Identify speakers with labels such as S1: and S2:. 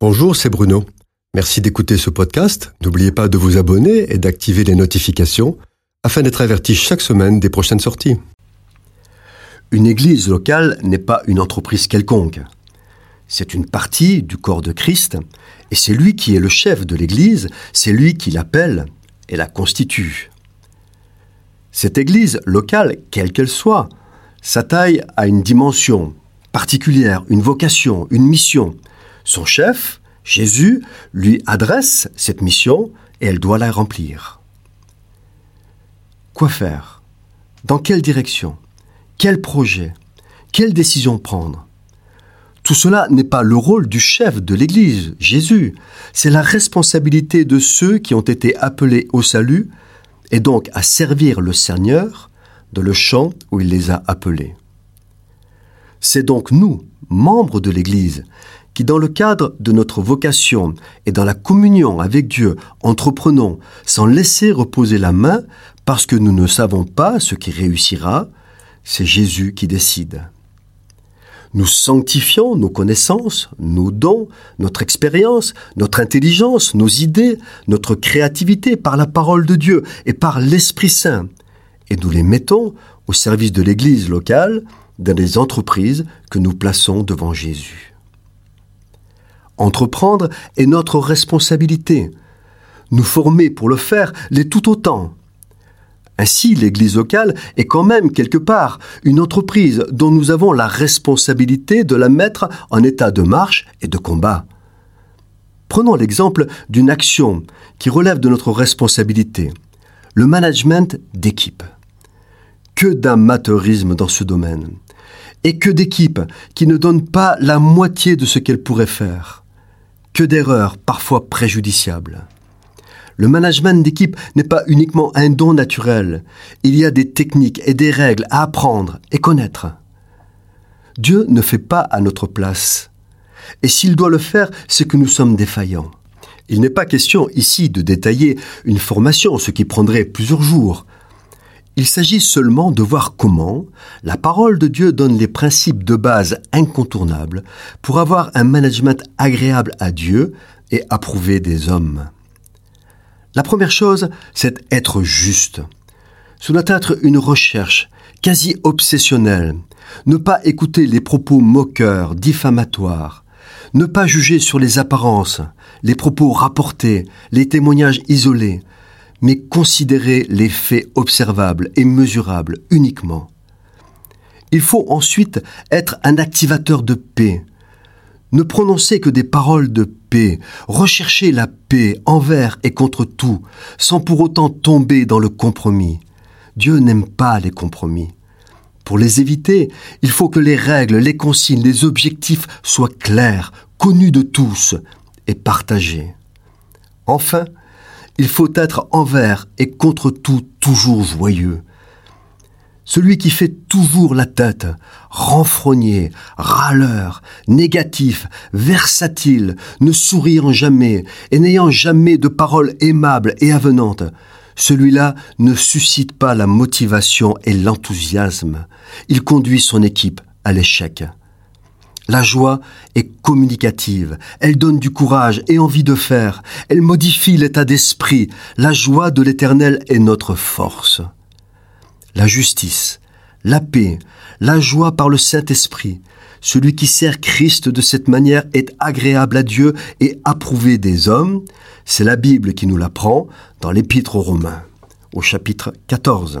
S1: Bonjour, c'est Bruno. Merci d'écouter ce podcast. N'oubliez pas de vous abonner et d'activer les notifications afin d'être averti chaque semaine des prochaines sorties.
S2: Une église locale n'est pas une entreprise quelconque. C'est une partie du corps de Christ, et c'est lui qui est le chef de l'église, c'est lui qui l'appelle et la constitue. Cette église locale, quelle qu'elle soit, sa taille a une dimension particulière, une vocation, une mission. Son chef, Jésus, lui adresse cette mission et elle doit la remplir. Quoi faire? Dans quelle direction? Quel projet? Quelle décision prendre? Tout cela n'est pas le rôle du chef de l'Église, Jésus, c'est la responsabilité de ceux qui ont été appelés au salut et donc à servir le Seigneur dans le champ où il les a appelés. C'est donc nous, membres de l'Église, qui, dans le cadre de notre vocation et dans la communion avec Dieu, entreprenons sans laisser reposer la main parce que nous ne savons pas ce qui réussira, c'est Jésus qui décide. Nous sanctifions nos connaissances, nos dons, notre expérience, notre intelligence, nos idées, notre créativité par la parole de Dieu et par l'Esprit Saint, et nous les mettons au service de l'Église locale dans les entreprises que nous plaçons devant Jésus. Entreprendre est notre responsabilité. Nous former pour le faire l'est tout autant. Ainsi, l'Église locale est quand même quelque part une entreprise dont nous avons la responsabilité de la mettre en état de marche et de combat. Prenons l'exemple d'une action qui relève de notre responsabilité, le management d'équipe. Que d'amateurisme dans ce domaine et que d'équipes qui ne donnent pas la moitié de ce qu'elles pourraient faire. Que d'erreurs parfois préjudiciables. Le management d'équipe n'est pas uniquement un don naturel. Il y a des techniques et des règles à apprendre et connaître. Dieu ne fait pas à notre place. Et s'il doit le faire, c'est que nous sommes défaillants. Il n'est pas question ici de détailler une formation, ce qui prendrait plusieurs jours. Il s'agit seulement de voir comment la parole de Dieu donne les principes de base incontournables pour avoir un management agréable à Dieu et approuvé des hommes. La première chose, c'est être juste. Ce doit être une recherche quasi obsessionnelle. Ne pas écouter les propos moqueurs, diffamatoires. Ne pas juger sur les apparences, les propos rapportés, les témoignages isolés, mais considérer les faits observables et mesurables uniquement. Il faut ensuite être un activateur de paix. Ne prononcer que des paroles de paix, rechercher la paix envers et contre tout, sans pour autant tomber dans le compromis. Dieu n'aime pas les compromis. Pour les éviter, il faut que les règles, les consignes, les objectifs soient clairs, connus de tous et partagés. Enfin, il faut être envers et contre tout toujours joyeux. Celui qui fait toujours la tête, renfrogné, râleur, négatif, versatile, ne souriant jamais et n'ayant jamais de paroles aimables et avenantes, celui-là ne suscite pas la motivation et l'enthousiasme. Il conduit son équipe à l'échec. La joie est communicative, elle donne du courage et envie de faire, elle modifie l'état d'esprit, la joie de l'Éternel est notre force. La justice, la paix, la joie par le Saint-Esprit, celui qui sert Christ de cette manière est agréable à Dieu et approuvé des hommes, c'est la Bible qui nous l'apprend dans l'Épître aux Romains, au chapitre 14.